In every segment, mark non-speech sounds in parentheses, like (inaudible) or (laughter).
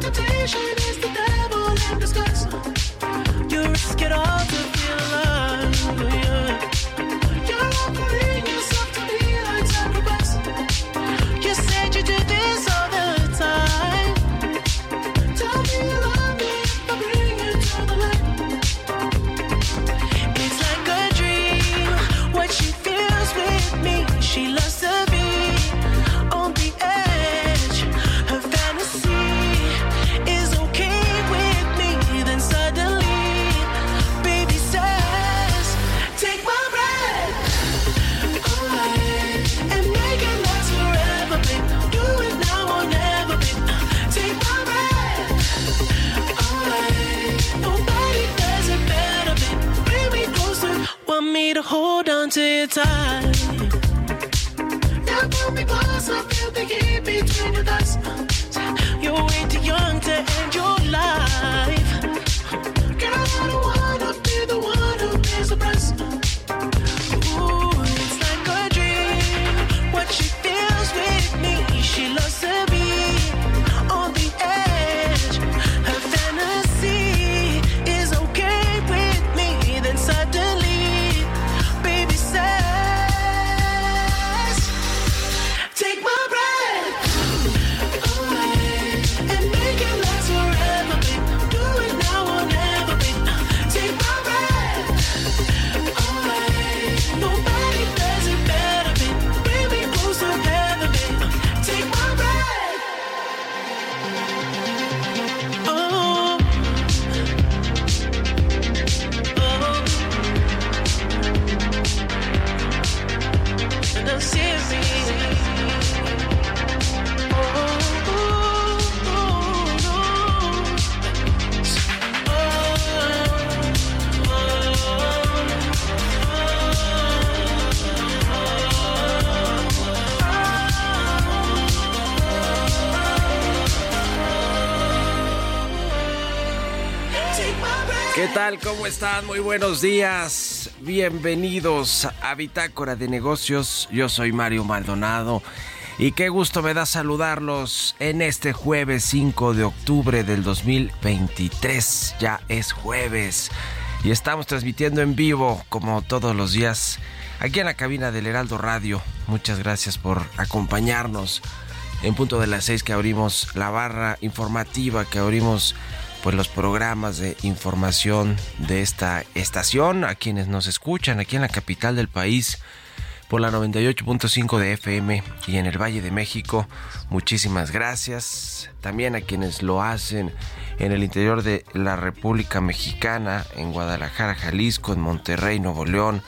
Temptation is the devil in disguise. You risk it all tal? ¿Cómo están? Muy buenos días. Bienvenidos a Bitácora de Negocios. Yo soy Mario Maldonado y qué gusto me da saludarlos en este jueves 5 de octubre del 2023. Ya es jueves y estamos transmitiendo en vivo como todos los días aquí en la cabina del Heraldo Radio. Muchas gracias por acompañarnos en punto de las 6 que abrimos la barra informativa, que abrimos pues los programas de información de esta estación, a quienes nos escuchan aquí en la capital del país por la 98.5 de FM y en el Valle de México. Muchísimas gracias. También a quienes lo hacen en el interior de la República Mexicana, en Guadalajara, Jalisco, en Monterrey, Nuevo León,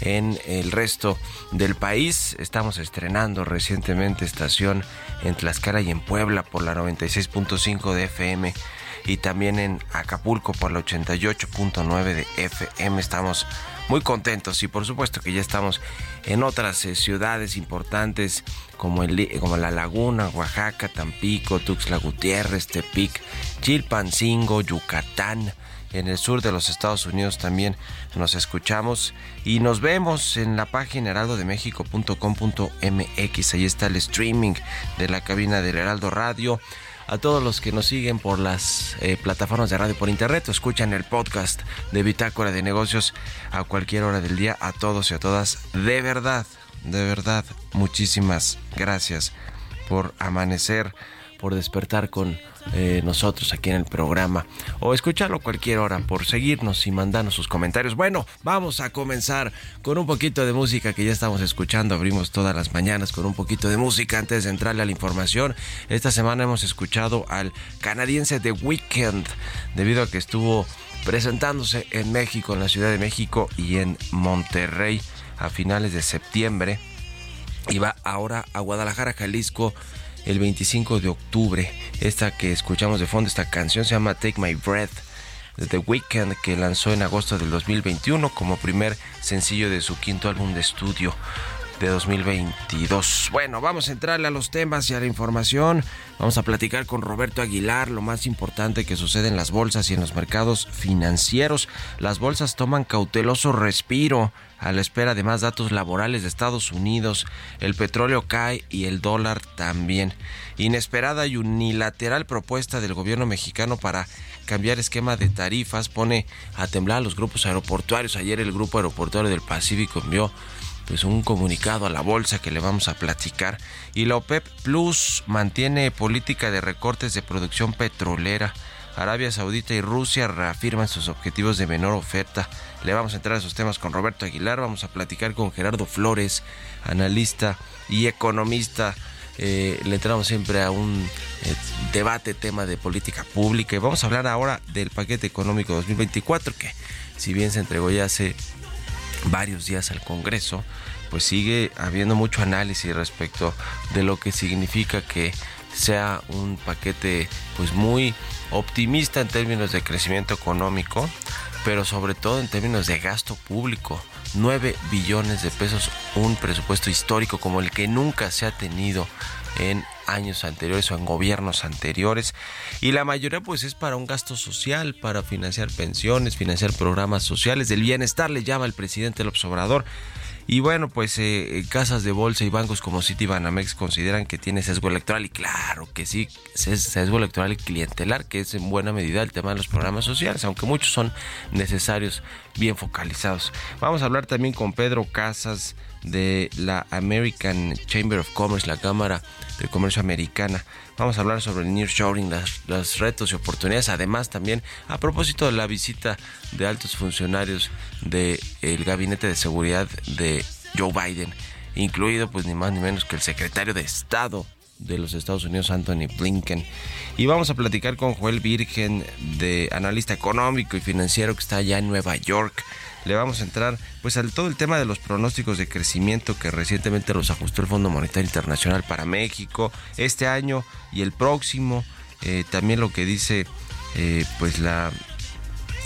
en el resto del país. Estamos estrenando recientemente estación en Tlaxcala y en Puebla por la 96.5 de FM y también en Acapulco por la 88.9 de FM. Estamos muy contentos y por supuesto que ya estamos en otras eh, ciudades importantes como, el, como La Laguna, Oaxaca, Tampico, Tuxtla Gutiérrez, Tepic, Chilpancingo, Yucatán. En el sur de los Estados Unidos también nos escuchamos y nos vemos en la página heraldodemexico.com.mx. Ahí está el streaming de la cabina del Heraldo Radio a todos los que nos siguen por las eh, plataformas de radio por internet o escuchan el podcast de Bitácora de Negocios a cualquier hora del día. A todos y a todas, de verdad, de verdad, muchísimas gracias por amanecer, por despertar con eh, nosotros aquí en el programa o escucharlo cualquier hora por seguirnos y mandarnos sus comentarios. Bueno, vamos a comenzar con un poquito de música que ya estamos escuchando. Abrimos todas las mañanas con un poquito de música antes de entrarle a la información. Esta semana hemos escuchado al canadiense The Weeknd debido a que estuvo presentándose en México, en la Ciudad de México y en Monterrey a finales de septiembre. Y va ahora a Guadalajara, Jalisco el 25 de octubre. Esta que escuchamos de fondo, esta canción se llama Take My Breath de The Weeknd que lanzó en agosto del 2021 como primer sencillo de su quinto álbum de estudio de 2022. Bueno, vamos a entrarle a los temas y a la información. Vamos a platicar con Roberto Aguilar lo más importante que sucede en las bolsas y en los mercados financieros. Las bolsas toman cauteloso respiro a la espera de más datos laborales de Estados Unidos. El petróleo cae y el dólar también. Inesperada y unilateral propuesta del gobierno mexicano para cambiar esquema de tarifas pone a temblar a los grupos aeroportuarios. Ayer el grupo aeroportuario del Pacífico envió pues un comunicado a la bolsa que le vamos a platicar y la OPEP Plus mantiene política de recortes de producción petrolera. Arabia Saudita y Rusia reafirman sus objetivos de menor oferta. Le vamos a entrar a esos temas con Roberto Aguilar, vamos a platicar con Gerardo Flores, analista y economista. Eh, le entramos siempre a un eh, debate, tema de política pública y vamos a hablar ahora del paquete económico 2024 que si bien se entregó ya hace varios días al Congreso, pues sigue habiendo mucho análisis respecto de lo que significa que sea un paquete pues muy optimista en términos de crecimiento económico, pero sobre todo en términos de gasto público. 9 billones de pesos, un presupuesto histórico como el que nunca se ha tenido en años anteriores o en gobiernos anteriores y la mayoría pues es para un gasto social, para financiar pensiones, financiar programas sociales del bienestar, le llama el presidente López Obrador. Y bueno, pues eh, casas de bolsa y bancos como Citibanamex consideran que tiene sesgo electoral y claro que sí, sesgo electoral y clientelar, que es en buena medida el tema de los programas sociales, aunque muchos son necesarios, bien focalizados. Vamos a hablar también con Pedro Casas de la American Chamber of Commerce, la Cámara de Comercio Americana. Vamos a hablar sobre el nearshoring, las, los retos y oportunidades. Además, también a propósito de la visita de altos funcionarios del Gabinete de Seguridad de Joe Biden, incluido pues ni más ni menos que el secretario de Estado de los Estados Unidos, Anthony Blinken. Y vamos a platicar con Joel Virgen, de analista económico y financiero que está allá en Nueva York le vamos a entrar pues al todo el tema de los pronósticos de crecimiento que recientemente los ajustó el Fondo Monetario Internacional para México este año y el próximo. Eh, también lo que dice eh, pues la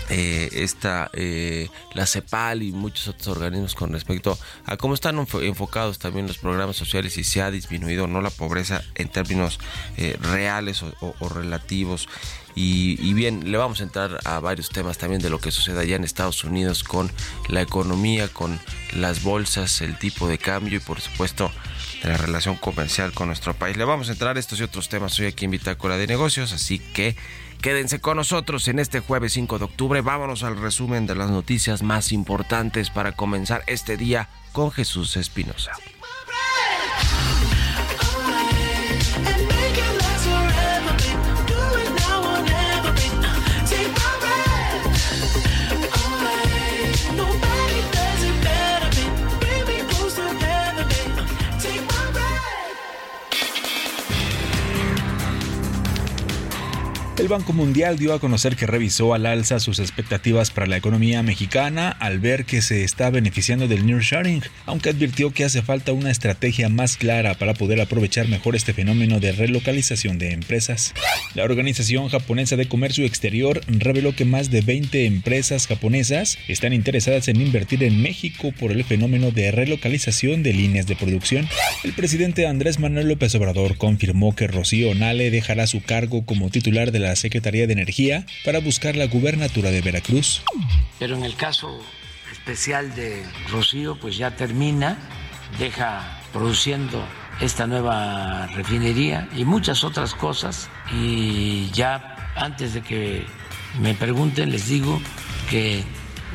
eh, esta eh, la CEPAL y muchos otros organismos con respecto a cómo están enfocados también los programas sociales y si ha disminuido no la pobreza en términos eh, reales o, relativos y, bien, le vamos a entrar a varios temas también de lo que sucede allá en Estados Unidos con la economía, con las bolsas, el tipo de cambio y por supuesto la relación comercial con nuestro país. Le vamos a entrar a estos y otros temas hoy aquí en Bitácora de Negocios, así que Quédense con nosotros en este jueves 5 de octubre. Vámonos al resumen de las noticias más importantes para comenzar este día con Jesús Espinosa. El Banco Mundial dio a conocer que revisó al alza sus expectativas para la economía mexicana al ver que se está beneficiando del nearshoring, aunque advirtió que hace falta una estrategia más clara para poder aprovechar mejor este fenómeno de relocalización de empresas. La Organización Japonesa de Comercio Exterior reveló que más de 20 empresas japonesas están interesadas en invertir en México por el fenómeno de relocalización de líneas de producción. El presidente Andrés Manuel López Obrador confirmó que Rocío Nale dejará su cargo como titular de la Secretaría de Energía para buscar la gubernatura de Veracruz. Pero en el caso especial de Rocío, pues ya termina, deja produciendo esta nueva refinería y muchas otras cosas. Y ya antes de que me pregunten, les digo que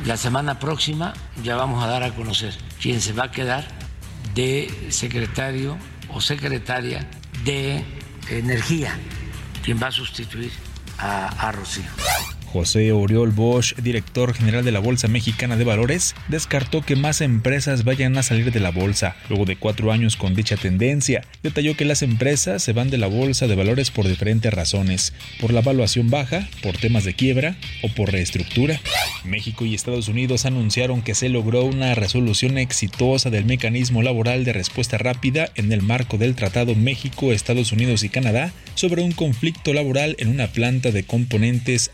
la semana próxima ya vamos a dar a conocer quién se va a quedar de secretario o secretaria de energía, quién va a sustituir a, a Rocío. José Oriol Bosch, director general de la Bolsa Mexicana de Valores, descartó que más empresas vayan a salir de la bolsa luego de cuatro años con dicha tendencia. Detalló que las empresas se van de la Bolsa de Valores por diferentes razones, por la evaluación baja, por temas de quiebra o por reestructura. México y Estados Unidos anunciaron que se logró una resolución exitosa del mecanismo laboral de respuesta rápida en el marco del Tratado México, Estados Unidos y Canadá sobre un conflicto laboral en una planta de componentes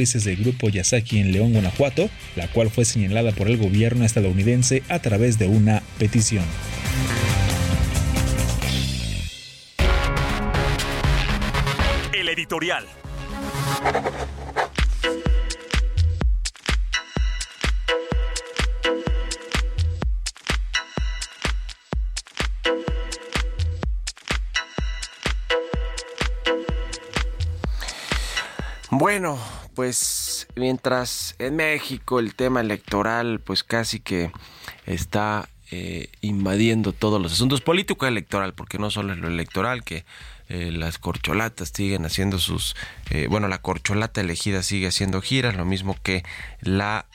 automotrices del grupo Yasaki en León, Guanajuato, la cual fue señalada por el gobierno estadounidense a través de una petición. El editorial. Bueno, pues mientras en México el tema electoral pues casi que está eh, invadiendo todos los asuntos político electoral, porque no solo es lo electoral, que eh, las corcholatas siguen haciendo sus, eh, bueno, la corcholata elegida sigue haciendo giras, lo mismo que la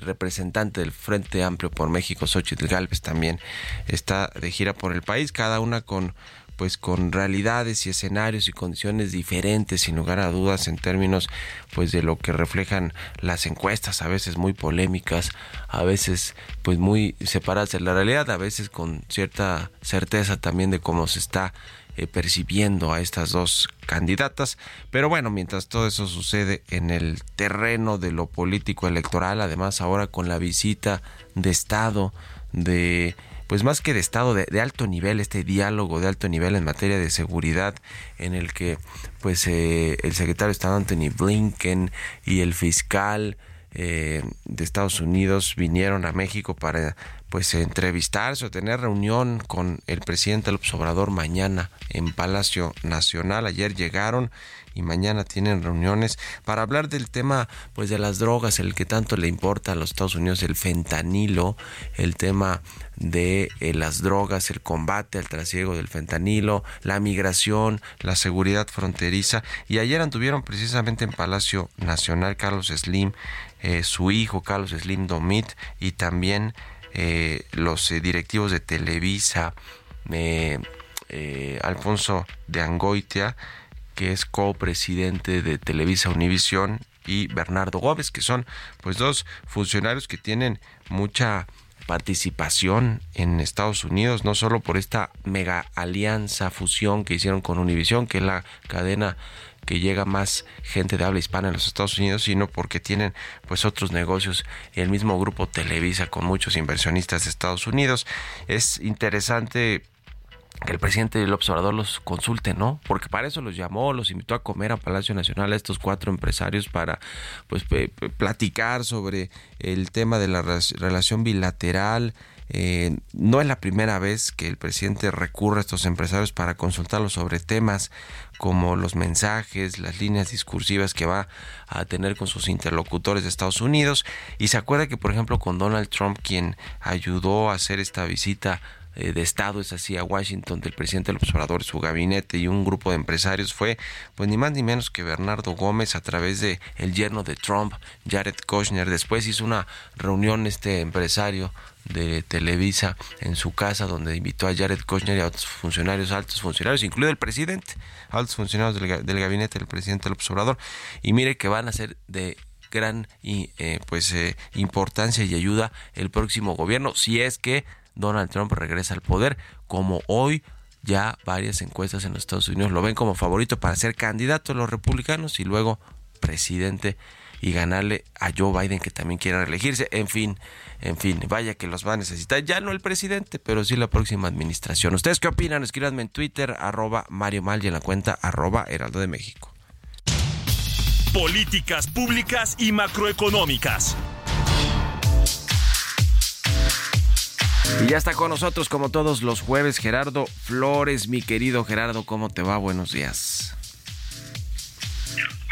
representante del Frente Amplio por México, Xochitl Galvez, también está de gira por el país, cada una con pues con realidades y escenarios y condiciones diferentes sin lugar a dudas en términos pues de lo que reflejan las encuestas a veces muy polémicas a veces pues muy separadas de la realidad a veces con cierta certeza también de cómo se está eh, percibiendo a estas dos candidatas. Pero bueno, mientras todo eso sucede en el terreno de lo político electoral, además ahora con la visita de Estado de pues más que de Estado de, alto nivel, este diálogo de alto nivel en materia de seguridad en el que pues eh, el secretario de Estado Anthony Blinken y el fiscal eh, de Estados Unidos vinieron a México para pues entrevistarse o tener reunión con el presidente López Obrador mañana en Palacio Nacional. Ayer llegaron y mañana tienen reuniones para hablar del tema pues de las drogas, el que tanto le importa a los Estados Unidos, el fentanilo, el tema de eh, las drogas, el combate al trasiego del fentanilo, la migración, la seguridad fronteriza y ayer anduvieron precisamente en Palacio Nacional Carlos Slim, eh, su hijo Carlos Slim Domit y también eh, los directivos de Televisa, Alfonso de Angoitia, que es copresidente de Televisa Univisión, y Bernardo Gómez, que son pues dos funcionarios que tienen mucha participación en Estados Unidos, no solo por esta mega alianza fusión que hicieron con Univisión, que es la cadena que llega más gente de habla hispana en los Estados Unidos, sino porque tienen pues otros negocios el mismo grupo Televisa con muchos inversionistas de Estados Unidos. Es interesante que el presidente del observador los consulte, ¿no? Porque para eso los llamó, los invitó a comer a Palacio Nacional a estos cuatro empresarios para pues platicar sobre el tema de la relación bilateral. Eh, no es la primera vez que el presidente recurre a estos empresarios para consultarlos sobre temas como los mensajes, las líneas discursivas que va a tener con sus interlocutores de Estados Unidos. Y se acuerda que, por ejemplo, con Donald Trump, quien ayudó a hacer esta visita eh, de Estado, es así, a Washington, del presidente del observador, su gabinete y un grupo de empresarios fue, pues ni más ni menos que Bernardo Gómez a través de el yerno de Trump, Jared Kushner. Después hizo una reunión este empresario de Televisa en su casa donde invitó a Jared Kushner y a otros funcionarios, altos funcionarios, incluido el presidente, altos funcionarios del, gabinete del presidente del observador. Y mire que van a ser de gran eh, pues eh, importancia y ayuda el próximo gobierno si es que Donald Trump regresa al poder, como hoy ya varias encuestas en los Estados Unidos lo ven como favorito para ser candidato a los republicanos y luego presidente y ganarle a Joe Biden que también quiere reelegirse. En fin, en fin, vaya que los va a necesitar. Ya no el presidente, pero sí la próxima administración. ¿Ustedes qué opinan? Escríbanme en Twitter, arroba Mario Mal y en la cuenta arroba Heraldo de México. Políticas públicas y macroeconómicas. Y ya está con nosotros como todos los jueves Gerardo Flores, mi querido Gerardo, ¿cómo te va? Buenos días.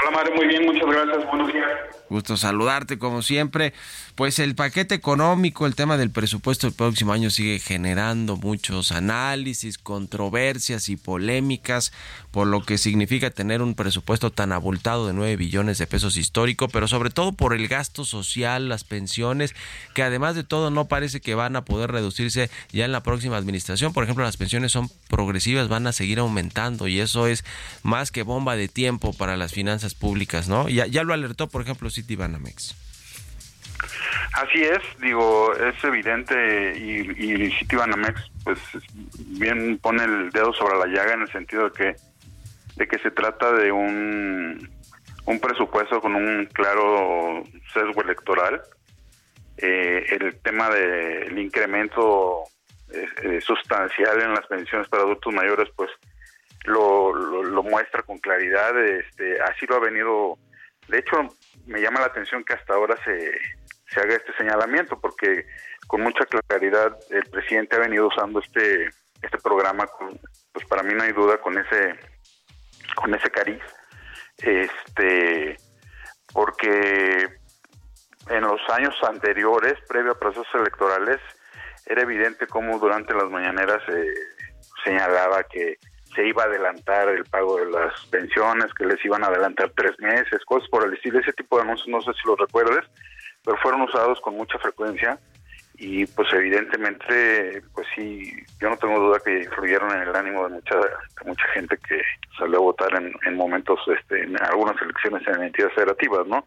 Hola Mario, muy bien, muchas gracias, buenos días. Gusto saludarte como siempre. Pues el paquete económico, el tema del presupuesto del próximo año sigue generando muchos análisis, controversias y polémicas por lo que significa tener un presupuesto tan abultado de 9 billones de pesos histórico, pero sobre todo por el gasto social, las pensiones, que además de todo no parece que van a poder reducirse ya en la próxima administración. Por ejemplo, las pensiones son progresivas, van a seguir aumentando y eso es más que bomba de tiempo para las finanzas públicas, ¿no? Ya, ya lo alertó, por ejemplo, Citibanamex. Así es, digo, es evidente y, y Citibanamex pues bien pone el dedo sobre la llaga en el sentido de que de que se trata de un un presupuesto con un claro sesgo electoral. Eh, el tema del incremento eh, eh, sustancial en las pensiones para adultos mayores, pues lo, lo, lo muestra con claridad. Este, así lo ha venido. De hecho, me llama la atención que hasta ahora se se haga este señalamiento, porque con mucha claridad el presidente ha venido usando este este programa, pues para mí no hay duda con ese con ese cariz, este, porque en los años anteriores, previo a procesos electorales, era evidente cómo durante las mañaneras se señalaba que se iba a adelantar el pago de las pensiones, que les iban a adelantar tres meses, cosas por el estilo, ese tipo de anuncios, no sé si los recuerdes, pero fueron usados con mucha frecuencia y pues evidentemente pues sí yo no tengo duda que influyeron en el ánimo de mucha de mucha gente que salió a votar en, en momentos este en algunas elecciones en entidades federativas no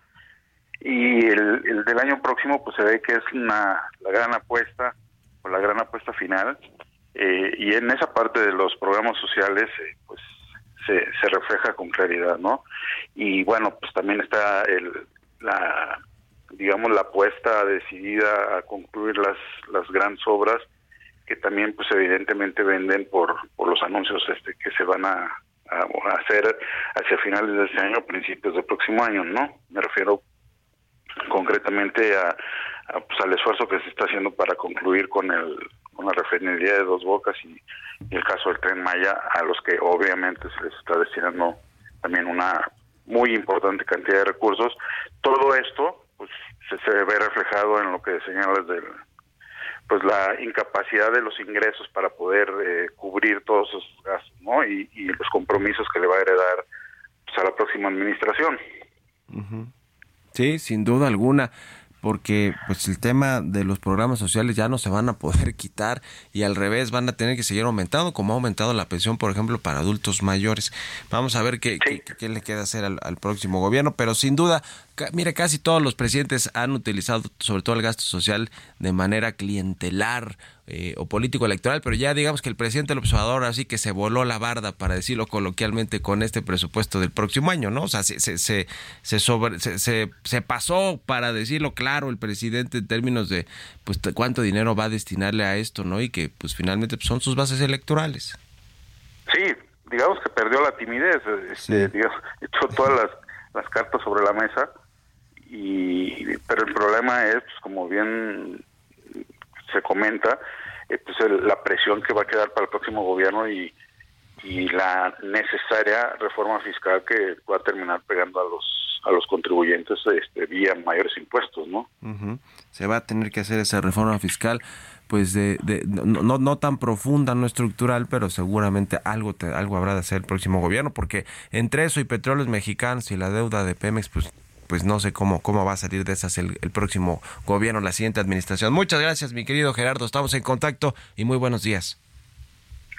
y el, el, del año próximo pues se ve que es una la gran apuesta o la gran apuesta final eh, y en esa parte de los programas sociales eh, pues se, se refleja con claridad no y bueno pues también está el la digamos la apuesta decidida a concluir las las grandes obras que también pues evidentemente venden por por los anuncios este que se van a, a hacer hacia finales de este año principios del próximo año no me refiero concretamente a, a pues al esfuerzo que se está haciendo para concluir con el la refinería de Dos Bocas y, el caso del tren Maya a los que obviamente se les está destinando también una muy importante cantidad de recursos todo esto pues se, se, ve reflejado en lo que señalas del pues la incapacidad de los ingresos para poder eh, cubrir todos esos gastos ¿no? y, y, los compromisos que le va a heredar pues, a la próxima administración. Sí, sin duda alguna porque pues el tema de los programas sociales ya no se van a poder (laughs) quitar y al revés van a tener que seguir aumentando como ha aumentado la pensión por ejemplo para adultos mayores vamos a ver qué, sí. qué, qué, le queda hacer al, al, próximo gobierno pero sin duda mire casi todos los presidentes han utilizado sobre todo el gasto social de manera clientelar eh, o político electoral, pero ya digamos que el presidente del observador así que se voló la barda, para decirlo coloquialmente, con este presupuesto del próximo año, ¿no? O sea, se, se, se, se sobre, pasó, para decirlo claro, el presidente en términos de pues cuánto dinero va a destinarle a esto, ¿no? Y que pues finalmente pues, son sus bases electorales. Sí, digamos que perdió la timidez, este, sí. digamos, (laughs) echó todas las, las cartas sobre la mesa, y pero el problema es, pues, como bien se comenta, pues la presión que va a quedar para el próximo gobierno y, y la necesaria reforma fiscal que va a terminar pegando a los a los contribuyentes este, vía mayores impuestos, ¿no? Uh. Se va a tener que hacer esa reforma fiscal, pues de, de no, no, no tan profunda, no estructural, pero seguramente algo te, algo habrá de hacer el próximo gobierno, porque entre eso y petróleos mexicanos y la deuda de Pemex, pues pues no sé cómo, cómo va a salir de esas el, el, próximo gobierno, la siguiente administración. Muchas gracias, mi querido Gerardo. Estamos en contacto y muy buenos días.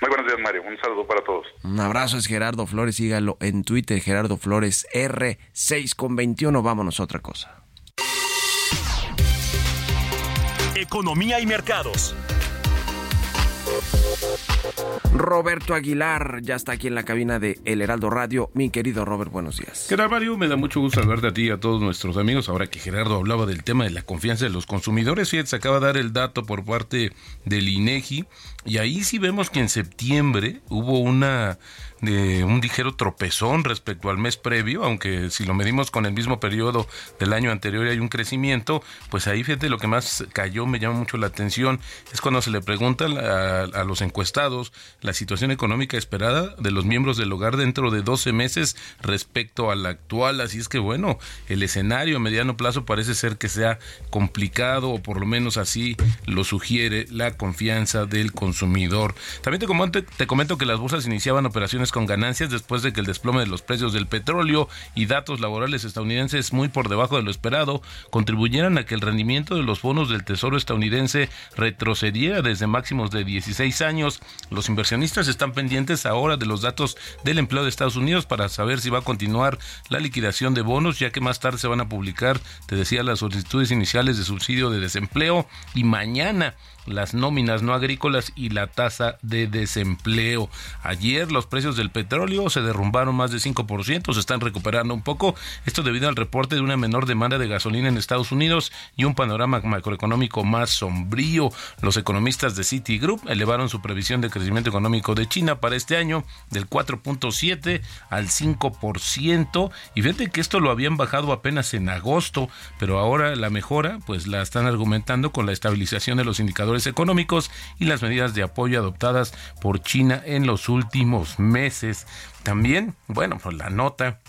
Muy buenos días, Mario. Un saludo para todos. Un abrazo, es Gerardo Flores. Sígalo en Twitter, Gerardo Flores R6 con 21. Vámonos a otra cosa. Economía y mercados. Roberto Aguilar ya está aquí en la cabina de El Heraldo Radio. Mi querido Robert, buenos días. ¿Qué tal? Me da mucho gusto saludarte a ti y a todos nuestros amigos. Ahora que Gerardo hablaba del tema de la confianza de los consumidores, fíjate, se acaba de dar el dato por parte del INEGI y ahí sí vemos que en septiembre hubo una de un ligero tropezón respecto al mes previo, aunque si lo medimos con el mismo periodo del año anterior y hay un crecimiento, pues ahí fíjate lo que más cayó, me llama mucho la atención, es cuando se le pregunta a, a los encuestados la situación económica esperada de los miembros del hogar dentro de 12 meses respecto a la actual, así es que bueno, el escenario a mediano plazo parece ser que sea complicado o por lo menos así lo sugiere la confianza del consumidor. También te comento, te comento que las bolsas iniciaban operaciones con ganancias después de que el desplome de los precios del petróleo y datos laborales estadounidenses muy por debajo de lo esperado contribuyeran a que el rendimiento de los bonos del Tesoro estadounidense retrocediera desde máximos de 16 años. Los inversionistas están pendientes ahora de los datos del empleo de Estados Unidos para saber si va a continuar la liquidación de bonos, ya que más tarde se van a publicar, te decía, las solicitudes iniciales de subsidio de desempleo y mañana las nóminas no agrícolas y la tasa de desempleo. Ayer los precios del petróleo se derrumbaron más de 5%, se están recuperando un poco, esto debido al reporte de una menor demanda de gasolina en Estados Unidos y un panorama macroeconómico más sombrío. Los economistas de Citigroup elevaron su previsión de crecimiento económico de China para este año del 4.7 al 5% y fíjate que esto lo habían bajado apenas en agosto, pero ahora la mejora pues la están argumentando con la estabilización de los indicadores económicos y las medidas de apoyo adoptadas por China en los últimos meses. También, bueno, pues la nota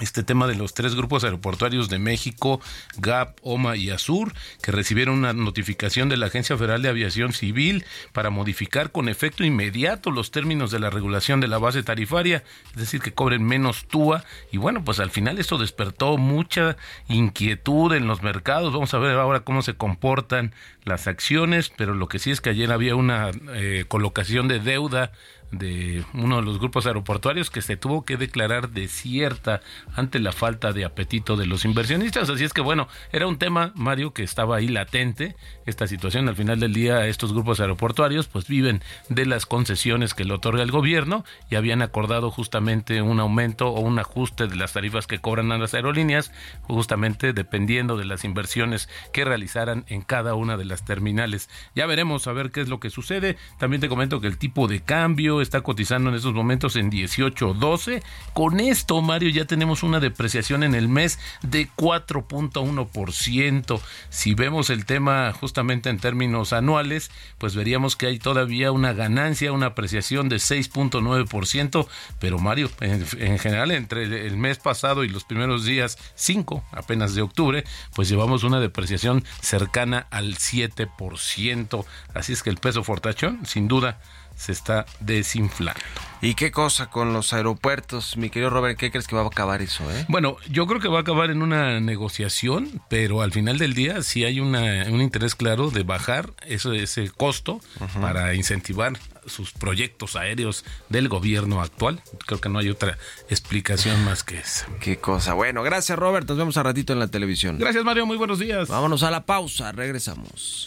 este tema de los tres grupos aeroportuarios de México, GAP, OMA y Azur, que recibieron una notificación de la Agencia Federal de Aviación Civil para modificar con efecto inmediato los términos de la regulación de la base tarifaria, es decir, que cobren menos TUA. Y bueno, pues al final esto despertó mucha inquietud en los mercados. Vamos a ver ahora cómo se comportan las acciones, pero lo que sí es que ayer había una eh, colocación de deuda de uno de los grupos aeroportuarios que se tuvo que declarar desierta ante la falta de apetito de los inversionistas. Así es que bueno, era un tema, Mario, que estaba ahí latente. Esta situación al final del día, estos grupos aeroportuarios pues viven de las concesiones que le otorga el gobierno y habían acordado justamente un aumento o un ajuste de las tarifas que cobran a las aerolíneas, justamente dependiendo de las inversiones que realizaran en cada una de las terminales. Ya veremos a ver qué es lo que sucede. También te comento que el tipo de cambio está cotizando en estos momentos en 18.12. Con esto, Mario, ya tenemos una depreciación en el mes de 4.1%. Si vemos el tema justamente en términos anuales, pues veríamos que hay todavía una ganancia, una apreciación de 6.9%, pero Mario, en, en, general entre el mes pasado y los primeros días 5 apenas de octubre, pues llevamos una depreciación cercana al 7%. Así es que el peso fortachón, sin duda, se está desinflando. ¿Y qué cosa con los aeropuertos, mi querido Robert? ¿Qué crees que va a acabar eso? Eh? Bueno, yo creo que va a acabar en una negociación, pero al final del día sí hay una, un interés claro de bajar eso, ese costo uh -huh. para incentivar sus proyectos aéreos del gobierno actual. Creo que no hay otra explicación más que esa. Qué cosa. Bueno, gracias Robert. Nos vemos a ratito en la televisión. Gracias Mario, muy buenos días. Vámonos a la pausa, regresamos.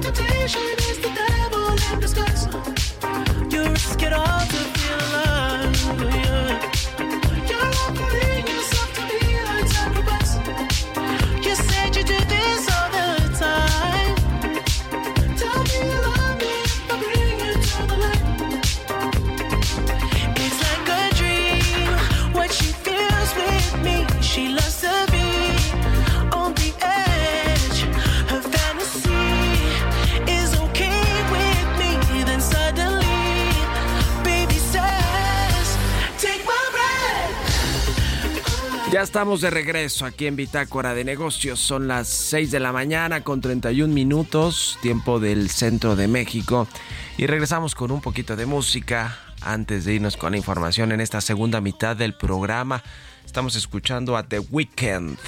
Temptation is the devil in disguise. You risk it all Ya estamos de regreso aquí en Bitácora de Negocios. Son las 6 de la mañana con 31 minutos, tiempo del centro de México. Y regresamos con un poquito de música antes de irnos con la información en esta segunda mitad del programa. Estamos escuchando a The Weeknd,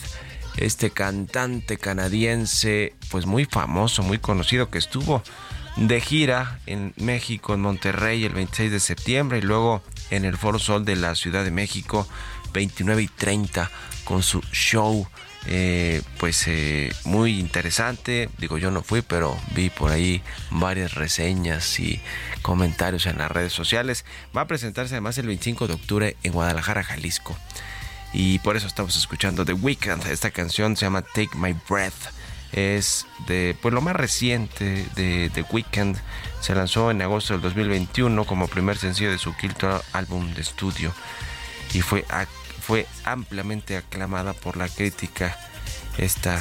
este cantante canadiense, pues muy famoso, muy conocido, que estuvo de gira en México, en Monterrey, el 26 de septiembre y luego en el Foro Sol de la Ciudad de México 29 y 30 con su show. Eh, pues eh, muy interesante. Digo, yo no fui, pero vi por ahí varias reseñas y comentarios en las redes sociales. Va a presentarse además el 25 de octubre en Guadalajara, Jalisco. Y por eso estamos escuchando The Weeknd. Esta canción se llama Take My Breath. Es de pues lo más reciente de The Weeknd. Se lanzó en agosto del 2021 como primer sencillo de su quinto álbum de estudio. Y fue fue ampliamente aclamada por la crítica esta,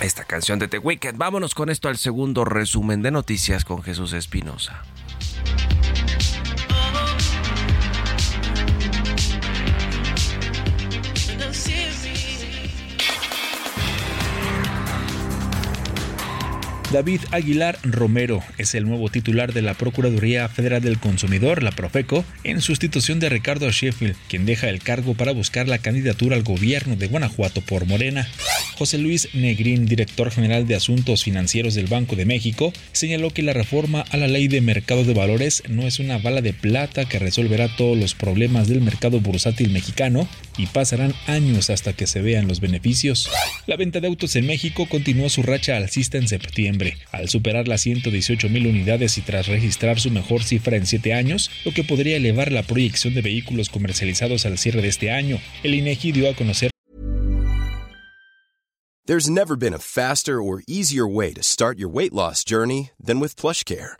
esta canción de The Weeknd. Vámonos con esto al segundo resumen de noticias con Jesús Espinosa. David Aguilar Romero es el nuevo titular de la Procuraduría Federal del Consumidor, la Profeco, en sustitución de Ricardo Sheffield, quien deja el cargo para buscar la candidatura al gobierno de Guanajuato por Morena. José Luis Negrín, director general de Asuntos Financieros del Banco de México, señaló que la reforma a la ley de mercado de valores no es una bala de plata que resolverá todos los problemas del mercado bursátil mexicano y pasarán años hasta que se vean los beneficios. La venta de autos en México continuó su racha alcista en septiembre al superar las 118 mil unidades y tras registrar su mejor cifra en siete años, lo que podría elevar la proyección de vehículos comercializados al cierre de este año. El INEGI dio a conocer. There's never been a faster or easier way to start your weight loss journey than with PlushCare.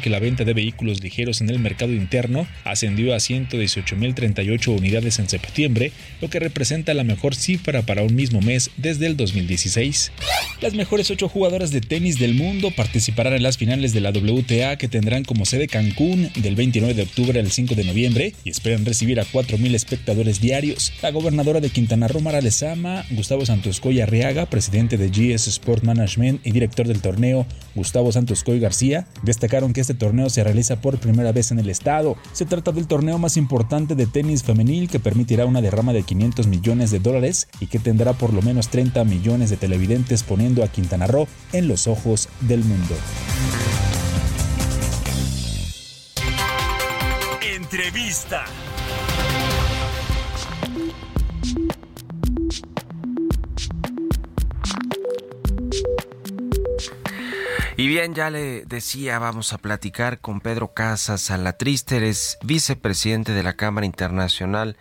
Que la venta de vehículos ligeros en el mercado interno ascendió a 118.038 unidades en septiembre, lo que representa la mejor cifra para un mismo mes desde el 2016. Las mejores ocho jugadoras de tenis del mundo participarán en las finales de la WTA que tendrán como sede Cancún del 29 de octubre al 5 de noviembre y esperan recibir a 4.000 espectadores diarios. La gobernadora de Quintana Roo, Mara Lezama, Gustavo Santoscoy Arriaga, presidente de GS Sport Management y director del torneo, Gustavo Santoscoy García, destacaron que este torneo se realiza por primera vez en el estado. Se trata del torneo más importante de tenis femenil que permitirá una derrama de 500 millones de dólares y que tendrá por lo menos 30 millones de televidentes poniendo a Quintana Roo en los ojos del mundo. Entrevista. Y bien, ya le decía, vamos a platicar con Pedro Casas Salatrister, es vicepresidente de la Cámara Internacional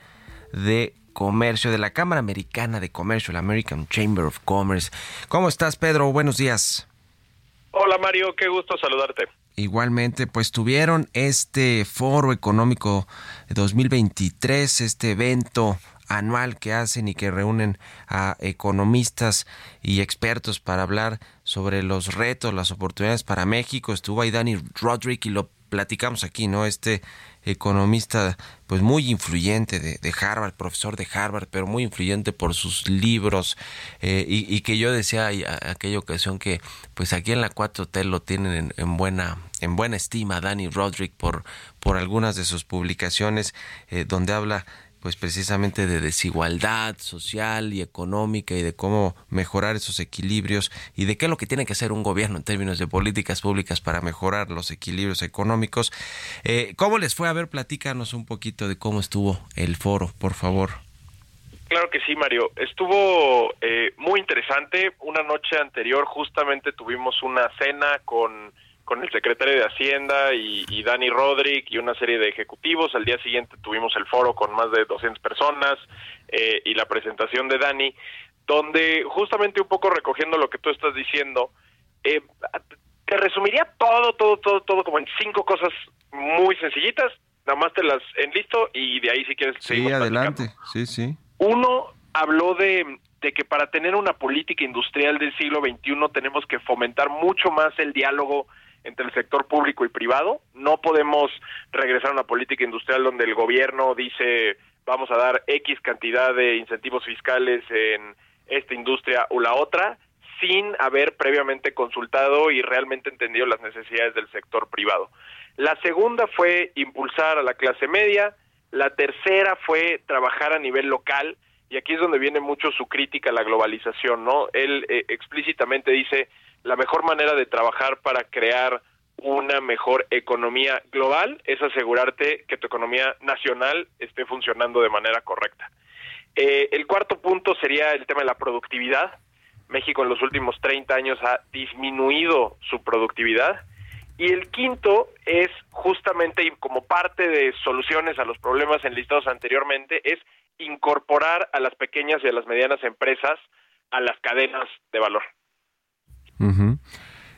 de Comercio, de la Cámara Americana de Comercio, la American Chamber of Commerce. ¿Cómo estás, Pedro? Buenos días. Hola, Mario, qué gusto saludarte. Igualmente, pues tuvieron este foro económico 2023, este evento anual que hacen y que reúnen a economistas y expertos para hablar sobre los retos, las oportunidades para México. Estuvo ahí Danny Roderick y lo platicamos aquí, ¿no? Este economista pues muy influyente de, de, Harvard, profesor de Harvard, pero muy influyente por sus libros eh, y, y, que yo decía aquella ocasión que pues aquí en la 4T lo tienen en, en, buena en buena estima Danny Roderick por por algunas de sus publicaciones eh, donde habla pues precisamente de desigualdad social y económica y de cómo mejorar esos equilibrios y de qué es lo que tiene que hacer un gobierno en términos de políticas públicas para mejorar los equilibrios económicos. Eh, ¿Cómo les fue? A ver, platícanos un poquito de cómo estuvo el foro, por favor. Claro que sí, Mario. Estuvo eh, muy interesante. Una noche anterior justamente tuvimos una cena con con el secretario de Hacienda y, y Dani Roderick y una serie de ejecutivos. Al día siguiente tuvimos el foro con más de 200 personas eh, y la presentación de Dani. donde justamente un poco recogiendo lo que tú estás diciendo, eh, te resumiría todo, todo, todo, todo como en cinco cosas muy sencillitas, nada más te las enlisto y de ahí si quieres Sí, adelante. platicando. Sí, sí. Uno habló de, de que para tener una política industrial del siglo XXI tenemos que fomentar mucho más el diálogo entre el sector público y privado. No podemos regresar a una política industrial donde el gobierno dice vamos a dar X cantidad de incentivos fiscales en esta industria o la otra sin haber previamente consultado y realmente entendido las necesidades del sector privado. La segunda fue impulsar a la clase media, la tercera fue trabajar a nivel local y aquí es donde viene mucho su crítica a la globalización, ¿no? Él eh, explícitamente dice la mejor manera de trabajar para crear una mejor economía global es asegurarte que tu economía nacional esté funcionando de manera correcta. Eh, el cuarto punto sería el tema de la productividad. México en los últimos 30 años ha disminuido su productividad. Y el quinto es justamente como parte de soluciones a los problemas enlistados anteriormente, es incorporar a las pequeñas y a las medianas empresas a las cadenas de valor.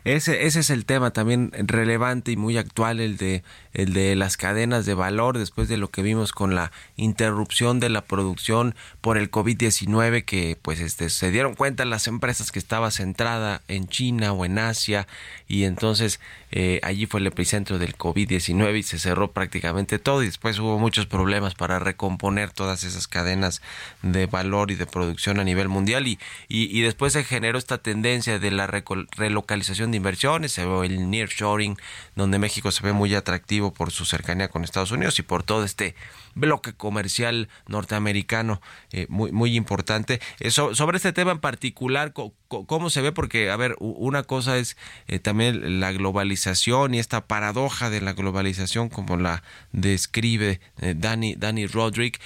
Ese, ese es el tema también relevante y muy actual, el de, el de las cadenas de valor, después de lo que vimos con la interrupción de la producción por el COVID-19, que pues este, se dieron cuenta las empresas que estaba centrada en China o en Asia, y entonces eh, allí fue el epicentro del COVID-19 y se cerró prácticamente todo, y después hubo muchos problemas para recomponer todas esas cadenas de valor y de producción a nivel mundial, y, y, y después se generó esta tendencia de la relocalización de inversiones, se ve el nearshoring, donde México se ve muy atractivo por su cercanía con Estados Unidos y por todo este bloque comercial norteamericano eh, muy muy importante. Eso, sobre este tema en particular, ¿cómo se ve? Porque, a ver, una cosa es eh, también la globalización y esta paradoja de la globalización como la describe eh, Danny, Danny Roderick.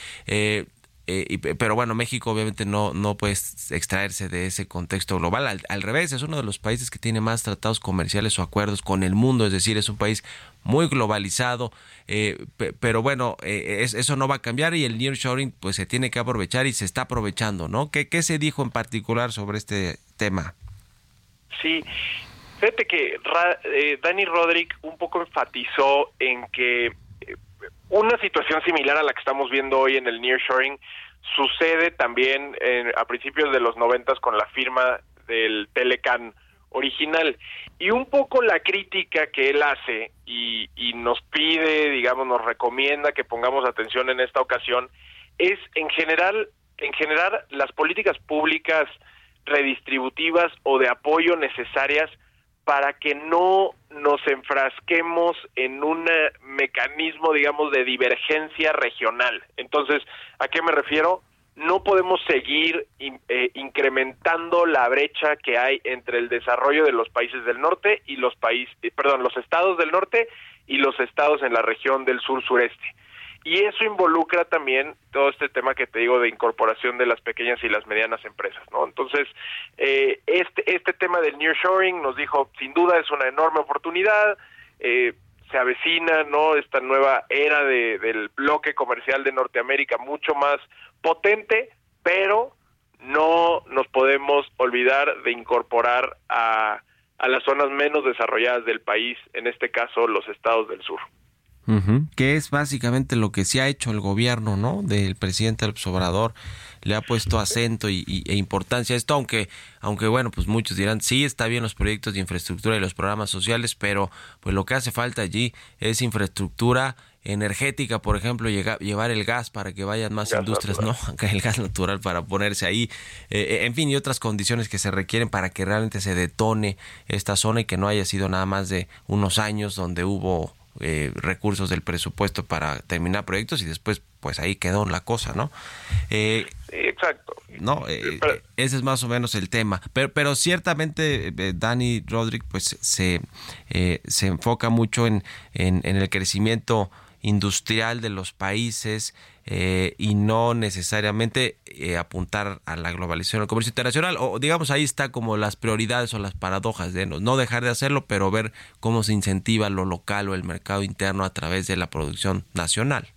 Eh, y- pero bueno, México obviamente no, no puede extraerse de ese contexto global. Al, al revés, es uno de los países que tiene más tratados comerciales o acuerdos con el mundo, es decir, es un país muy globalizado, eh, pe- pero bueno, eh, es- eso no va a cambiar y el nearshoring pues se tiene que aprovechar y se está aprovechando, ¿no? ¿Qué, qué se dijo en particular sobre este tema? Sí, fíjate que Ra- eh, Danny Roderick un poco enfatizó en que una situación similar a la que estamos viendo hoy en el nearshoring sucede también en- a principios de los noventas con la firma del Telecan original. Y un poco la crítica que él hace y, y nos pide, digamos, nos recomienda que pongamos atención en esta ocasión es en general, en general las políticas públicas redistributivas o de apoyo necesarias para que no nos enfrasquemos en un eh, mecanismo, digamos, de divergencia regional. Entonces, ¿a qué me refiero? No podemos seguir eh, incrementando la brecha que hay entre el desarrollo de los países del norte y los países, perdón, los estados del norte y los estados en la región del sur-sureste. Y eso involucra también todo este tema que te digo de incorporación de las pequeñas y las medianas empresas, ¿no? Entonces, eh, este, este tema del nearshoring nos dijo, sin duda es una enorme oportunidad, eh, se avecina, ¿no? Esta nueva era de, del bloque comercial de Norteamérica mucho más potente, pero no nos podemos olvidar de incorporar a, a las zonas menos desarrolladas del país, en este caso los estados del sur. Que es básicamente lo que se ha hecho el gobierno, ¿no? Del presidente López Obrador le ha puesto acento y, y- e importancia a esto, aunque, aunque bueno, pues muchos dirán, sí, está bien los proyectos de infraestructura y los programas sociales, pero pues lo que hace falta allí es infraestructura energética, por ejemplo, llega- llevar el gas para que vayan más Gas industrias, natural. ¿no? (laughs) El gas natural para ponerse ahí, eh, en fin, y otras condiciones que se requieren para que realmente se detone esta zona y que no haya sido nada más de unos años donde hubo eh, recursos del presupuesto para terminar proyectos y después pues ahí quedó la cosa, ¿no? Eh, Sí, exacto. no, eh, Pero- eh, ese es más o menos el tema. Pero, pero ciertamente eh, Dani Roderick pues se, eh, se enfoca mucho en, en, en el crecimiento industrial de los países eh, y no necesariamente eh, apuntar a la globalización del comercio internacional. O digamos, ahí está como las prioridades o las paradojas de no, no dejar de hacerlo, pero ver cómo se incentiva lo local o el mercado interno a través de la producción nacional.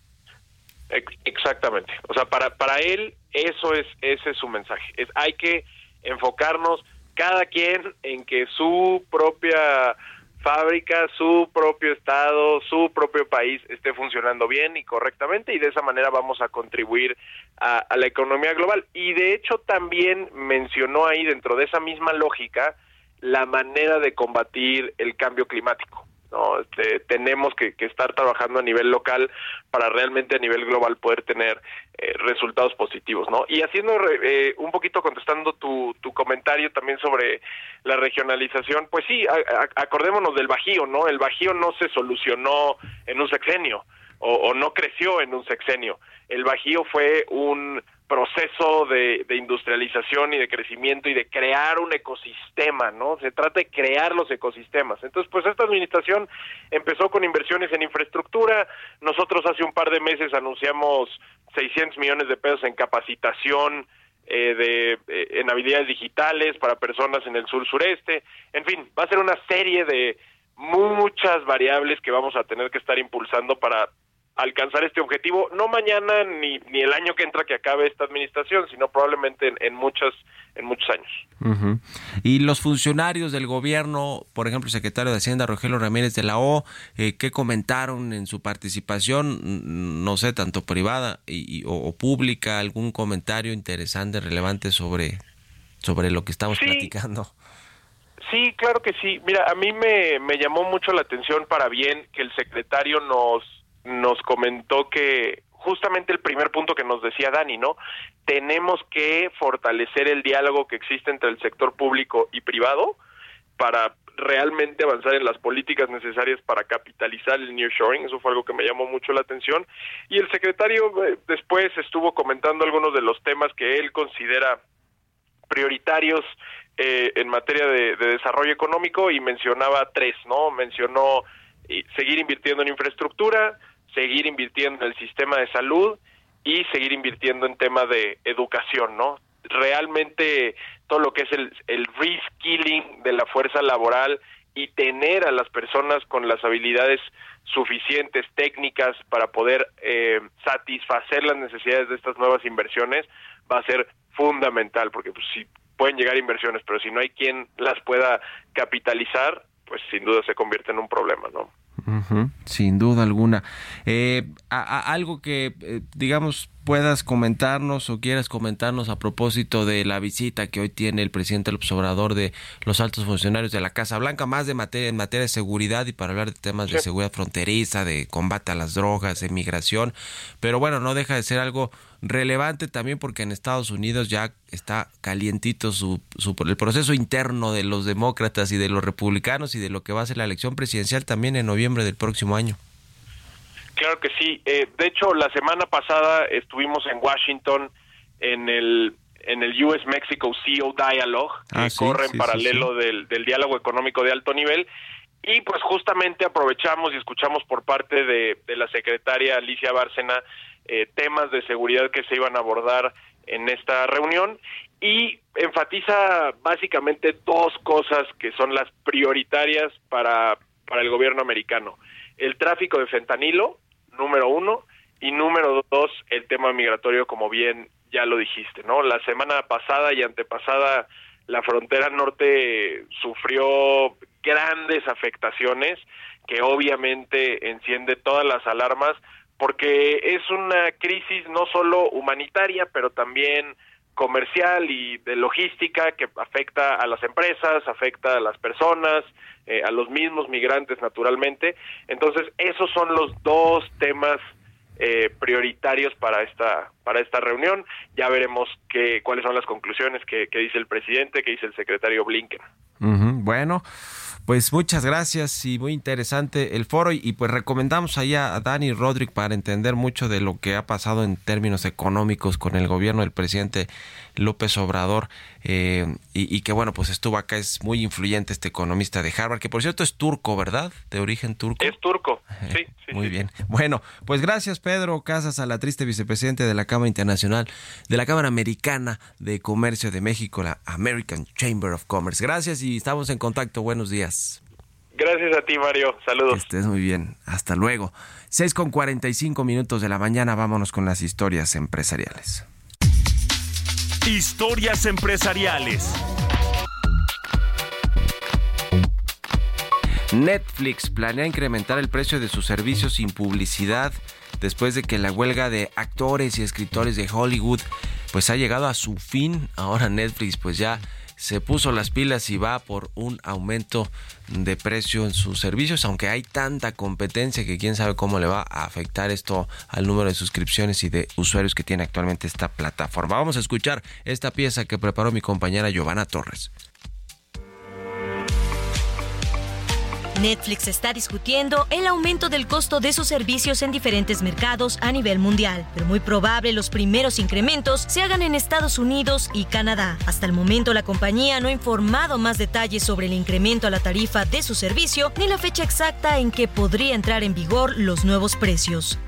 Ex- Exactamente. O sea, para, para él Eso es, ese es su mensaje. Es, hay que enfocarnos cada quien en que su propia fábrica, su propio estado, su propio país esté funcionando bien y correctamente y de esa manera vamos a contribuir a, la economía global. Y de hecho también mencionó ahí dentro de esa misma lógica la manera de combatir el cambio climático. ¿no? Este, tenemos que, que, estar trabajando a nivel local para realmente a nivel global poder tener eh, resultados positivos, ¿no? Y haciendo eh, un poquito contestando tu, tu comentario también sobre la regionalización, pues sí, a, acordémonos del Bajío, ¿no? El Bajío no se solucionó en un sexenio o, no creció en un sexenio. El Bajío fue un proceso de, de, industrialización y de crecimiento y de crear un ecosistema, ¿no? Se trata de crear los ecosistemas. Entonces, pues esta administración empezó con inversiones en infraestructura. Nosotros hace un par de meses anunciamos 600 millones de pesos en capacitación eh, de eh, en habilidades digitales para personas en el sur sureste. En fin, va a ser una serie de muchas variables que vamos a tener que estar impulsando para alcanzar este objetivo, no mañana ni, ni el año que entra que acabe esta administración, sino probablemente en, en muchas en muchos años. Uh -huh. Y los funcionarios del gobierno, por ejemplo, el secretario de Hacienda, Rogelio Ramírez de la O, eh, ¿qué comentaron en su participación? No sé, tanto privada y, o, o, pública, algún comentario interesante, relevante sobre, sobre lo que estamos sí. platicando. Sí, claro que sí. Mira, a mí me, me llamó mucho la atención para bien que el secretario nos nos comentó que justamente el primer punto que nos decía Dani, ¿no? Tenemos que fortalecer el diálogo que existe entre el sector público y privado para realmente avanzar en las políticas necesarias para capitalizar el nearshoring, eso fue algo que me llamó mucho la atención, y el secretario eh, después estuvo comentando algunos de los temas que él considera prioritarios eh, en materia de, de desarrollo económico y mencionaba tres, ¿no? Mencionó y seguir invirtiendo en infraestructura, seguir invirtiendo en el sistema de salud y seguir invirtiendo en temas de educación, ¿no? Realmente todo lo que es el, el reskilling de la fuerza laboral y tener a las personas con las habilidades suficientes técnicas para poder eh, satisfacer las necesidades de estas nuevas inversiones va a ser fundamental porque pues, si pueden llegar inversiones pero si no hay quien las pueda capitalizar pues sin duda se convierte en un problema, ¿no? Sin duda alguna. Eh, a algo que, eh, digamos, puedas comentarnos o quieras comentarnos a propósito de la visita que hoy tiene el presidente López Obrador de los altos funcionarios de la Casa Blanca, más de materia en materia de seguridad y para hablar de temas de seguridad fronteriza, de combate a las drogas, de migración, pero bueno, no deja de ser algo relevante también porque en Estados Unidos ya está calientito su, su, el proceso interno de los demócratas y de los republicanos y de lo que va a ser la elección presidencial también en noviembre del próximo año. Claro que sí. Eh, de hecho, la semana pasada estuvimos en Washington en el en el US Mexico CEO Dialogue, que ah, sí, corre en sí, paralelo sí, del, del diálogo económico de alto nivel. Y pues justamente aprovechamos y escuchamos por parte de, de la secretaria Alicia Bárcena eh, temas de seguridad que se iban a abordar en esta reunión y enfatiza básicamente dos cosas que son las prioritarias para, para el gobierno americano. El tráfico de fentanilo, número uno, y número dos, el tema migratorio, como bien ya lo dijiste, ¿no? La semana pasada y antepasada la frontera norte sufrió grandes afectaciones que obviamente enciende todas las alarmas porque es una crisis no solo humanitaria, pero también comercial y de logística que afecta a las empresas, afecta a las personas, eh, a los mismos migrantes naturalmente. Entonces, esos son los dos temas eh, prioritarios para esta para esta reunión. Ya veremos qué cuáles son las conclusiones que, dice el presidente, que dice el secretario Blinken. Bueno, pues muchas gracias y muy interesante el foro y, pues recomendamos allá a Dani Rodríguez para entender mucho de lo que ha pasado en términos económicos con el gobierno del presidente López Obrador eh, y, y, que bueno pues estuvo acá es muy influyente este economista de Harvard que por cierto es turco verdad de origen turco. Es turco (laughs) sí, sí muy sí. bien bueno pues gracias Pedro Casas a la triste vicepresidente de la Cámara Internacional de la Cámara Americana de Comercio de México la American Chamber of Commerce gracias y estamos en contacto buenos días Gracias a ti, Mario. Saludos. Que estés muy bien. Hasta luego. 6 con 45 minutos de la mañana. Vámonos con las historias empresariales. Historias empresariales. Netflix planea incrementar el precio de sus servicios sin publicidad después de que la huelga de actores y escritores de Hollywood pues ha llegado a su fin. Ahora Netflix pues ya se puso las pilas y va por un aumento de precio en sus servicios, aunque hay tanta competencia que quién sabe cómo le va a afectar esto al número de suscripciones y de usuarios que tiene actualmente esta plataforma. Vamos a escuchar esta pieza que preparó mi compañera Giovanna Torres. Netflix está discutiendo el aumento del costo de sus servicios en diferentes mercados a nivel mundial, pero muy probable los primeros incrementos se hagan en Estados Unidos y Canadá. Hasta el momento la compañía no ha informado más detalles sobre el incremento a la tarifa de su servicio ni la fecha exacta en que podría entrar en vigor los nuevos precios.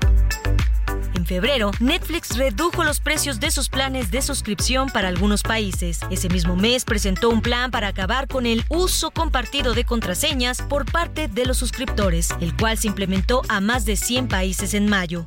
Febrero, Netflix redujo los precios de sus planes de suscripción para algunos países. Ese mismo mes presentó un plan para acabar con el uso compartido de contraseñas por parte de los suscriptores, el cual se implementó a más de 100 países en mayo.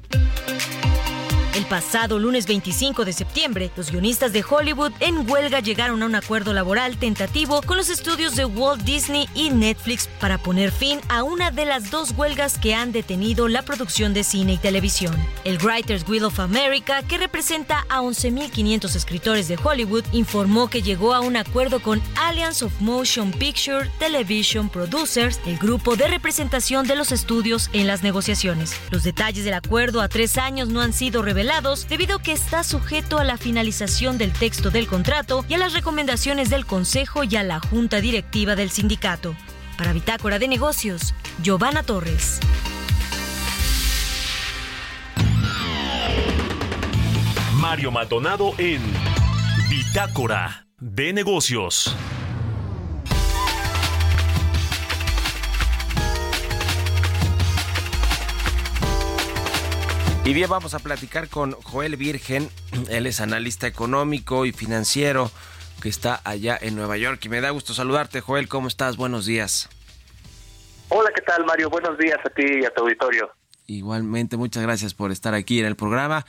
El pasado lunes 25 de septiembre, los guionistas de Hollywood en huelga llegaron a un acuerdo laboral tentativo con los estudios de Walt Disney y Netflix para poner fin a una de las dos huelgas que han detenido la producción de cine y televisión. El Writers Guild of America, que representa a 11.500 escritores de Hollywood, informó que llegó a un acuerdo con Alliance of Motion Picture Television Producers, el grupo de representación de los estudios en las negociaciones. Los detalles del acuerdo a tres años no han sido revelados debido a que está sujeto a la finalización del texto del contrato y a las recomendaciones del Consejo y a la Junta Directiva del sindicato. Para Bitácora de Negocios, Giovanna Torres. Mario Maldonado en Bitácora de Negocios. Y bien, vamos a platicar con Joel Virgen. (clears throat) Él es analista económico y financiero que está allá en Nueva York. Y me da gusto saludarte, Joel. ¿Cómo estás? Buenos días. Hola, ¿qué tal, Mario? Buenos días a ti y a tu auditorio. Igualmente, muchas gracias por estar aquí en el programa.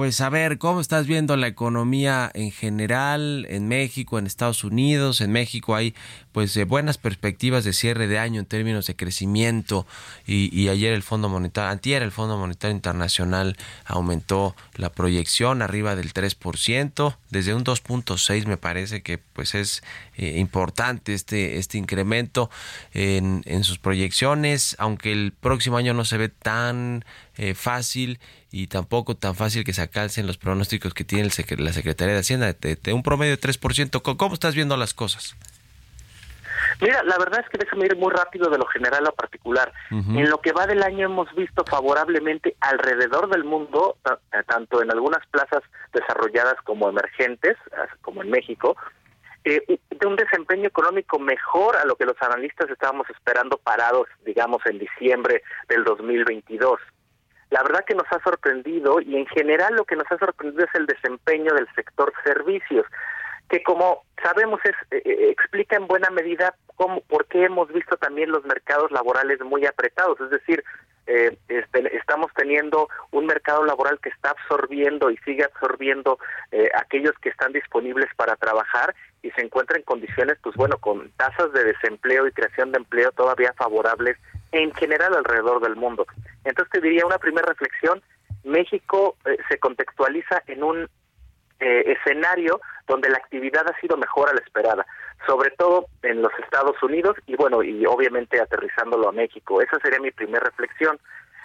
Pues a ver, ¿cómo estás viendo la economía en general en México, en Estados Unidos? En México hay pues eh, buenas perspectivas de cierre de año en términos de crecimiento y, ayer el Fondo Monetario, antier el Fondo Monetario Internacional aumentó la proyección arriba del 3%, desde un 2.6 me parece que pues es eh, importante este, este incremento en, en sus proyecciones, aunque el próximo año no se ve tan eh, fácil y tampoco tan fácil que se alcancen los pronósticos que tiene el la Secretaría de Hacienda de, de un promedio de 3%. ¿Cómo- ¿Cómo estás viendo las cosas? Mira, la verdad es que déjame ir muy rápido de lo general a lo particular. En lo que va del año hemos visto favorablemente alrededor del mundo, eh, tanto en algunas plazas desarrolladas como emergentes, como en México, eh, de un desempeño económico mejor a lo que los analistas estábamos esperando parados, digamos, en diciembre del 2022. La verdad que nos ha sorprendido y en general lo que nos ha sorprendido es el desempeño del sector servicios, que como sabemos es eh, eh, explica en buena medida cómo, por qué hemos visto también los mercados laborales muy apretados, es decir, eh, este, estamos teniendo un mercado laboral que está absorbiendo y sigue absorbiendo eh, aquellos que están disponibles para trabajar y se encuentra en condiciones, pues bueno, con tasas de desempleo y creación de empleo todavía favorables en general alrededor del mundo. Entonces te diría una primera reflexión, México eh, se contextualiza en un eh, escenario donde la actividad ha sido mejor a la esperada, sobre todo en los Estados Unidos y bueno, y obviamente aterrizándolo a México. Esa sería mi primera reflexión.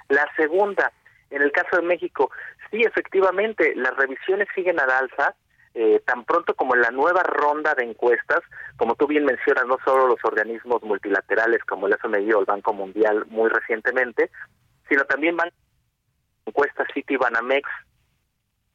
La segunda, en el caso de México, sí, efectivamente, las revisiones siguen al alza, eh, tan pronto como en la nueva ronda de encuestas, como tú bien mencionas, no solo los organismos multilaterales como el FMI o el Banco Mundial muy recientemente, sino también van encuestas City Banamex,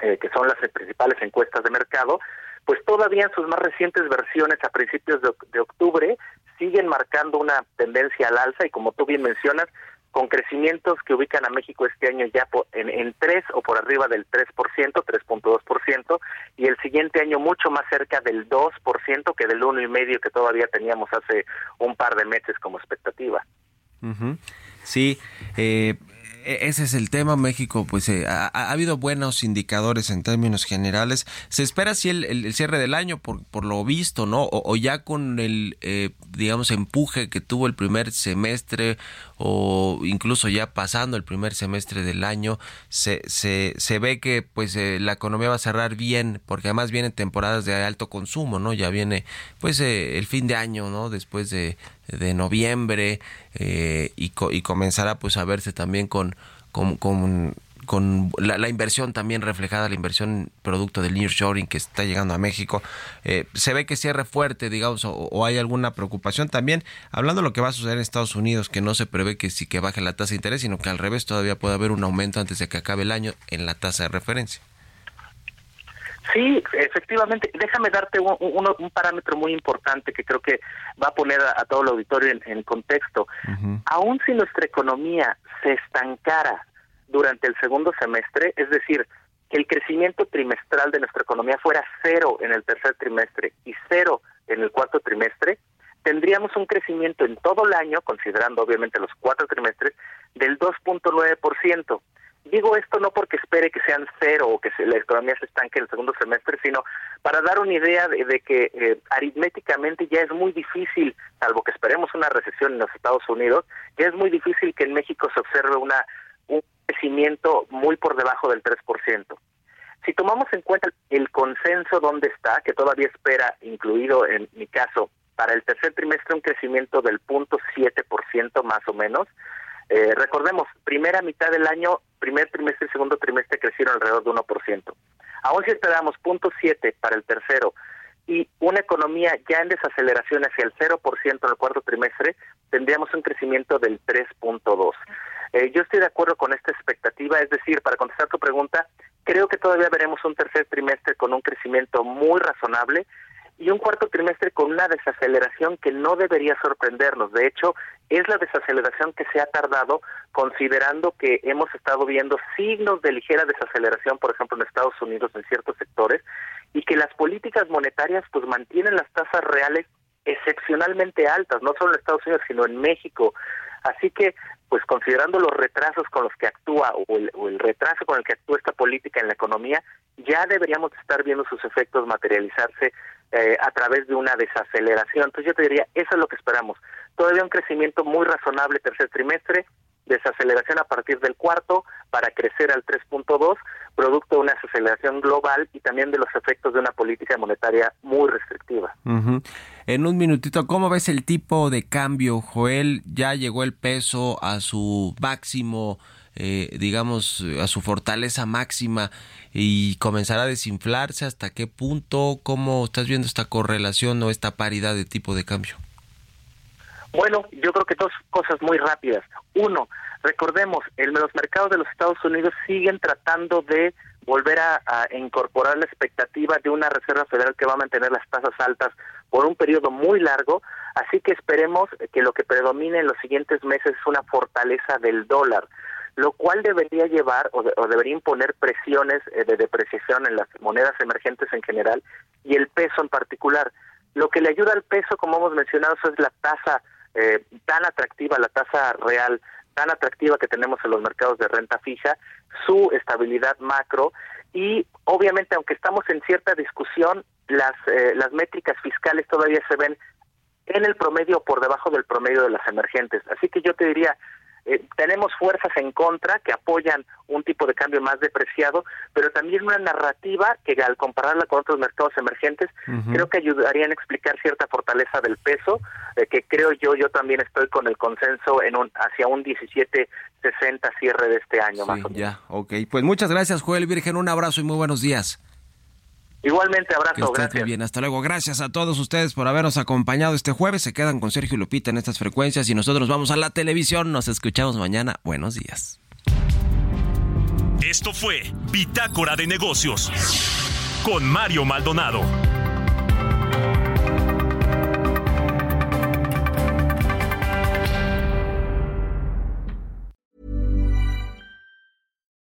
eh, que son las principales encuestas de mercado, pues todavía en sus más recientes versiones a principios de, de octubre siguen marcando una tendencia al alza y como tú bien mencionas, con crecimientos que ubican a México este año ya por- en, en 3 o por arriba del 3%, 3.2%, y el siguiente año mucho más cerca del 2% que del 1,5% que todavía teníamos hace un par de meses como expectativa. Ujú. Sí, eh, ese es el tema. México, pues eh, ha, ha, habido buenos indicadores en términos generales. Se espera si el, el, cierre del año, por, por lo visto, ¿no? O, o ya con el, eh, digamos, empuje que tuvo el primer semestre o incluso ya pasando el primer semestre del año, se, se, se ve que pues eh, la economía va a cerrar bien, porque además vienen temporadas de alto consumo, ¿no? Ya viene pues eh, el fin de año, ¿no? Después de, de noviembre eh, y, co y comenzará pues a verse también con, con, con con la, inversión también reflejada, la inversión producto del nearshoring que está llegando a México, eh, se ve que cierre fuerte, digamos, o, o, hay alguna preocupación también, hablando de lo que va a suceder en Estados Unidos, que no se prevé que sí que baje la tasa de interés, sino que al revés todavía puede haber un aumento antes de que acabe el año en la tasa de referencia. Sí, efectivamente. Déjame darte un, un, un, parámetro muy importante que creo que va a poner a, a todo el auditorio en, en contexto. Uh -huh. Aún si nuestra economía se estancara durante el segundo semestre, es decir, que el crecimiento trimestral de nuestra economía fuera cero en el tercer trimestre y cero en el cuarto trimestre, tendríamos un crecimiento en todo el año, considerando obviamente los cuatro trimestres, del 2.9%. Digo esto no porque espere que sean cero o que la economía se estanque en el segundo semestre, sino para dar una idea de, de que eh, aritméticamente ya es muy difícil, salvo que esperemos una recesión en los Estados Unidos, ya es muy difícil que en México se observe una un crecimiento muy por debajo del 3%. Si tomamos en cuenta el consenso donde está, que todavía espera, incluido en mi caso, para el tercer trimestre un crecimiento del 0.7% más o menos, eh, recordemos, primera mitad del año, primer trimestre y segundo trimestre crecieron alrededor de 1%. Aún si esperamos 0.7 para el tercero y una economía ya en desaceleración hacia el 0% en el cuarto trimestre, tendríamos un crecimiento del 3.2. Eh, yo estoy de acuerdo con esta expectativa, es decir, para contestar tu pregunta, creo que todavía veremos un tercer trimestre con un crecimiento muy razonable y un cuarto trimestre con una desaceleración que no debería sorprendernos. De hecho, es la desaceleración que se ha tardado considerando que hemos estado viendo signos de ligera desaceleración, por ejemplo, en Estados Unidos en ciertos sectores, y que las políticas monetarias pues mantienen las tasas reales excepcionalmente altas, no solo en Estados Unidos, sino en México. Así que, pues considerando los retrasos con los que actúa o el, o el, retraso con el que actúa esta política en la economía, ya deberíamos estar viendo sus efectos materializarse eh, a través de una desaceleración. Entonces yo te diría, eso es lo que esperamos. Todavía un crecimiento muy razonable tercer trimestre, desaceleración a partir del cuarto para crecer al 3.2, producto de una desaceleración global y también de los efectos de una política monetaria muy restrictiva. En un minutito, ¿cómo ves el tipo de cambio, Joel? Ya llegó el peso a su máximo, eh, digamos, a su fortaleza máxima y comenzará a desinflarse. ¿Hasta qué punto? ¿Cómo estás viendo esta correlación o esta paridad de tipo de cambio? Bueno, yo creo que dos cosas muy rápidas. Uno, recordemos, en los mercados de los Estados Unidos siguen tratando de volver a, a, incorporar la expectativa de una Reserva Federal que va a mantener las tasas altas por un periodo muy largo, así que esperemos que lo que predomine en los siguientes meses es una fortaleza del dólar, lo cual debería llevar o, de, o debería imponer presiones eh, de depreciación en las monedas emergentes en general y el peso en particular. Lo que le ayuda al peso, como hemos mencionado, eso es la tasa eh, tan atractiva, la tasa real tan atractiva que tenemos en los mercados de renta fija, su estabilidad macro y obviamente aunque estamos en cierta discusión, las, eh, las métricas fiscales todavía se ven en el promedio o por debajo del promedio de las emergentes. Así que yo te diría, eh, tenemos fuerzas en contra que apoyan un tipo de cambio más depreciado, pero también una narrativa que al compararla con otros mercados emergentes, uh -huh. creo que ayudarían a explicar cierta fortaleza del peso, eh, que creo yo, yo también estoy con el consenso en un hacia un 17.60 cierre de este año sí, más o menos. Ya, ok. Pues muchas gracias, Joel Virgen, un abrazo y muy buenos días. Igualmente, abrazo, que estés gracias. bien, hasta luego. Gracias a todos ustedes por habernos acompañado este jueves. Se quedan con Sergio Lupita en estas frecuencias y nosotros vamos a la televisión. Nos escuchamos mañana. Buenos días. Esto fue Bitácora de Negocios con Mario Maldonado.